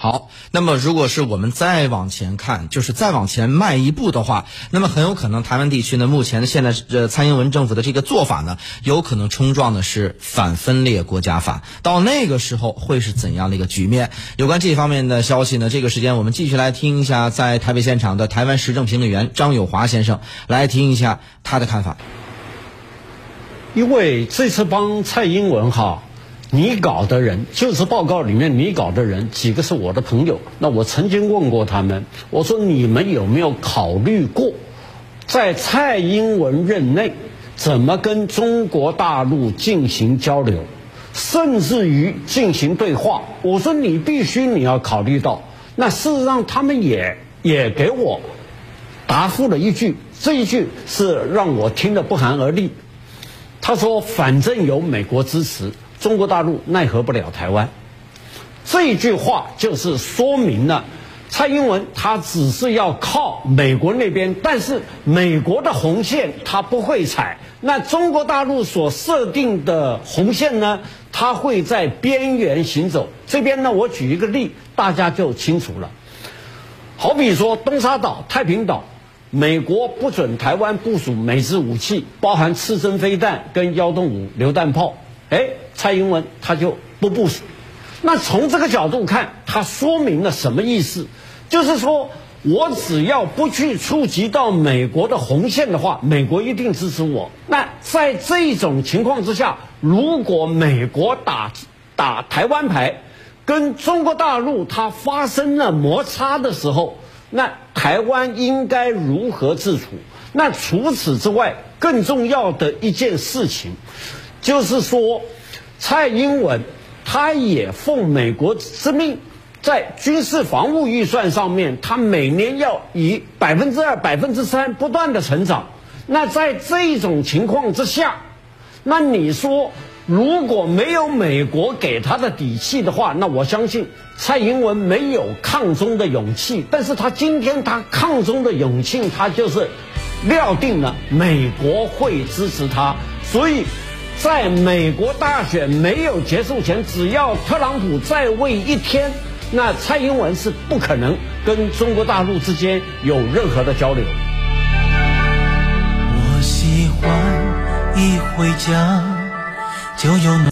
好，那么如果是我们再往前看，就是再往前迈一步的话，那么很有可能台湾地区呢，目前现在呃蔡英文政府的这个做法呢，有可能冲撞的是反分裂国家法。到那个时候会是怎样的一个局面？有关这方面的消息呢，这个时间我们继续来听一下在台北现场的台湾时政评论员张友华先生来听一下他的看法。因为这次帮蔡英文哈。你搞的人，就是报告里面你搞的人，几个是我的朋友。那我曾经问过他们，我说你们有没有考虑过，在蔡英文任内，怎么跟中国大陆进行交流，甚至于进行对话？我说你必须你要考虑到。那事实上，他们也也给我答复了一句，这一句是让我听得不寒而栗。他说：“反正有美国支持。”中国大陆奈何不了台湾，这句话就是说明了蔡英文他只是要靠美国那边，但是美国的红线他不会踩。那中国大陆所设定的红线呢，他会在边缘行走。这边呢，我举一个例，大家就清楚了。好比说东沙岛、太平岛，美国不准台湾部署美制武器，包含刺针飞弹跟幺洞五榴弹炮。蔡英文他就不部署。那从这个角度看，他说明了什么意思？就是说我只要不去触及到美国的红线的话，美国一定支持我。那在这种情况之下，如果美国打打台湾牌，跟中国大陆它发生了摩擦的时候，那台湾应该如何自处？那除此之外，更重要的一件事情。就是说，蔡英文他也奉美国之命，在军事防务预算上面，他每年要以百分之二、百分之三不断的成长。那在这种情况之下，那你说如果没有美国给他的底气的话，那我相信蔡英文没有抗中的勇气。但是他今天他抗中的勇气，他就是料定了美国会支持他，所以。在美国大选没有结束前，只要特朗普在位一天，那蔡英文是不可能跟中国大陆之间有任何的交流。我喜欢一回家就有。